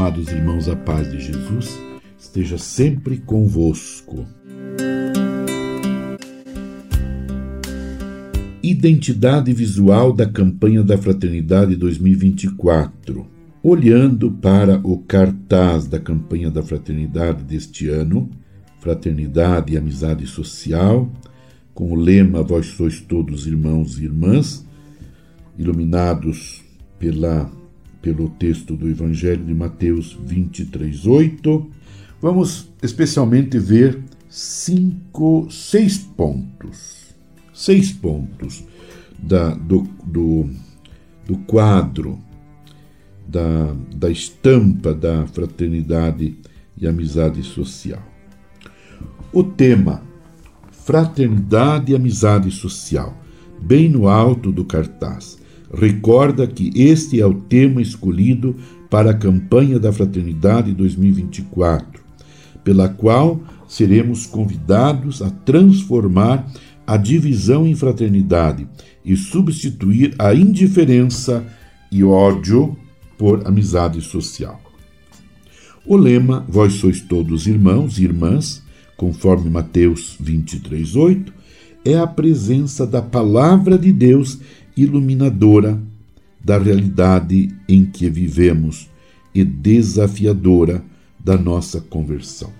Amados irmãos, a paz de Jesus esteja sempre convosco. Identidade visual da campanha da Fraternidade 2024. Olhando para o cartaz da campanha da Fraternidade deste ano, Fraternidade e Amizade Social, com o lema Vós sois todos irmãos e irmãs, iluminados pela, pelo texto do Evangelho de Mateus 23, 8, vamos especialmente ver cinco, seis pontos. Seis pontos da, do, do, do quadro, da, da estampa da fraternidade e amizade social. O tema Fraternidade e Amizade Social, bem no alto do cartaz. Recorda que este é o tema escolhido para a campanha da Fraternidade 2024, pela qual seremos convidados a transformar a divisão em fraternidade e substituir a indiferença e ódio por amizade social. O lema Vós sois todos irmãos e irmãs conforme Mateus 23, 8, é a presença da palavra de Deus iluminadora da realidade em que vivemos e desafiadora da nossa conversão.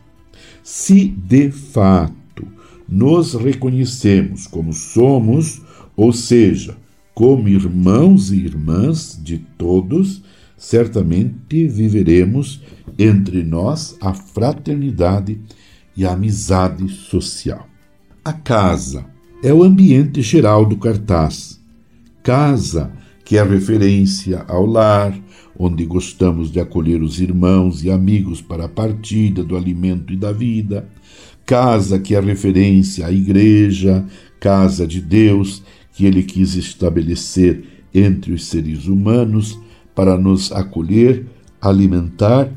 Se de fato nos reconhecemos como somos, ou seja, como irmãos e irmãs de todos, certamente viveremos entre nós a fraternidade e a amizade social. A casa é o ambiente geral do cartaz. Casa, que é referência ao lar, onde gostamos de acolher os irmãos e amigos para a partida do alimento e da vida. Casa, que é referência à igreja, casa de Deus, que ele quis estabelecer entre os seres humanos para nos acolher, alimentar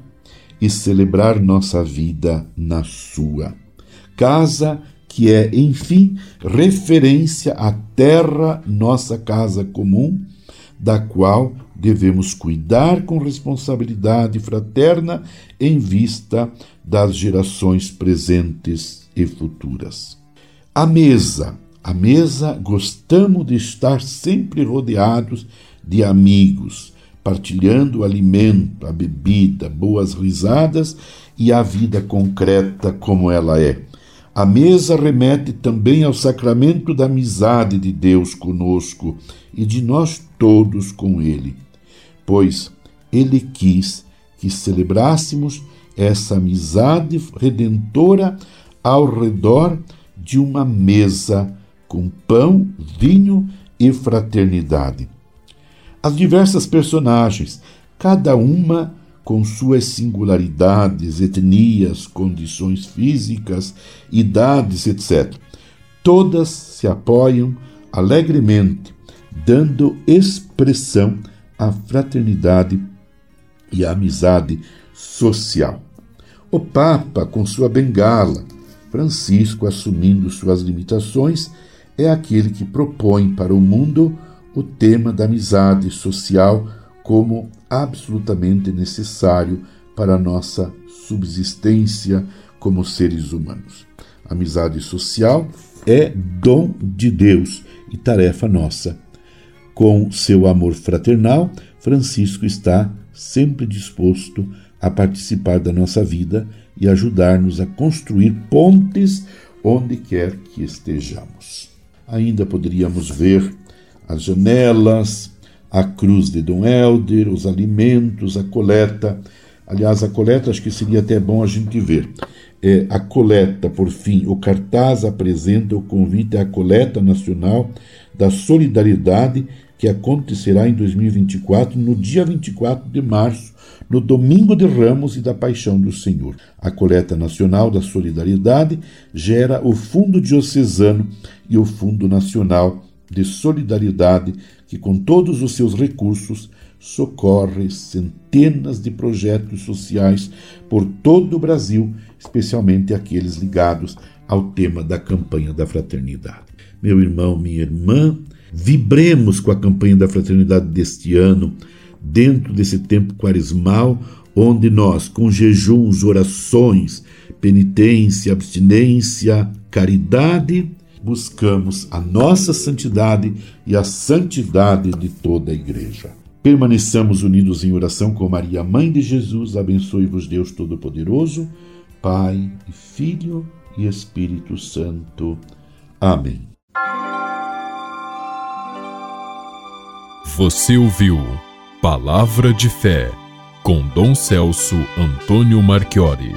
e celebrar nossa vida na sua. Casa que é, enfim, referência à terra, nossa casa comum, da qual devemos cuidar com responsabilidade fraterna em vista das gerações presentes e futuras. A mesa. A mesa gostamos de estar sempre rodeados de amigos, partilhando o alimento, a bebida, boas risadas e a vida concreta como ela é. A mesa remete também ao sacramento da amizade de Deus conosco e de nós todos com Ele, pois Ele quis que celebrássemos essa amizade redentora ao redor de uma mesa com pão, vinho e fraternidade. As diversas personagens, cada uma com suas singularidades, etnias, condições físicas, idades, etc. Todas se apoiam alegremente, dando expressão à fraternidade e à amizade social. O Papa, com sua bengala, Francisco assumindo suas limitações, é aquele que propõe para o mundo o tema da amizade social como absolutamente necessário para a nossa subsistência como seres humanos. A amizade social é dom de Deus e tarefa nossa. Com seu amor fraternal, Francisco está sempre disposto a participar da nossa vida e ajudar-nos a construir pontes onde quer que estejamos. Ainda poderíamos ver as janelas, a cruz de Dom Helder, os alimentos, a coleta. Aliás, a coleta acho que seria até bom a gente ver. É, a coleta, por fim, o cartaz apresenta o convite à coleta nacional da solidariedade que acontecerá em 2024, no dia 24 de março, no Domingo de Ramos e da Paixão do Senhor. A coleta nacional da solidariedade gera o Fundo Diocesano e o Fundo Nacional de solidariedade que, com todos os seus recursos, socorre centenas de projetos sociais por todo o Brasil, especialmente aqueles ligados ao tema da campanha da fraternidade. Meu irmão, minha irmã, vibremos com a campanha da fraternidade deste ano, dentro desse tempo quaresmal, onde nós, com jejuns, orações, penitência, abstinência, caridade, buscamos a nossa santidade e a santidade de toda a Igreja. Permaneçamos unidos em oração com Maria, Mãe de Jesus. Abençoe-vos, Deus Todo-Poderoso, Pai, e Filho e Espírito Santo. Amém. Você ouviu Palavra de Fé com Dom Celso Antônio Marchiori.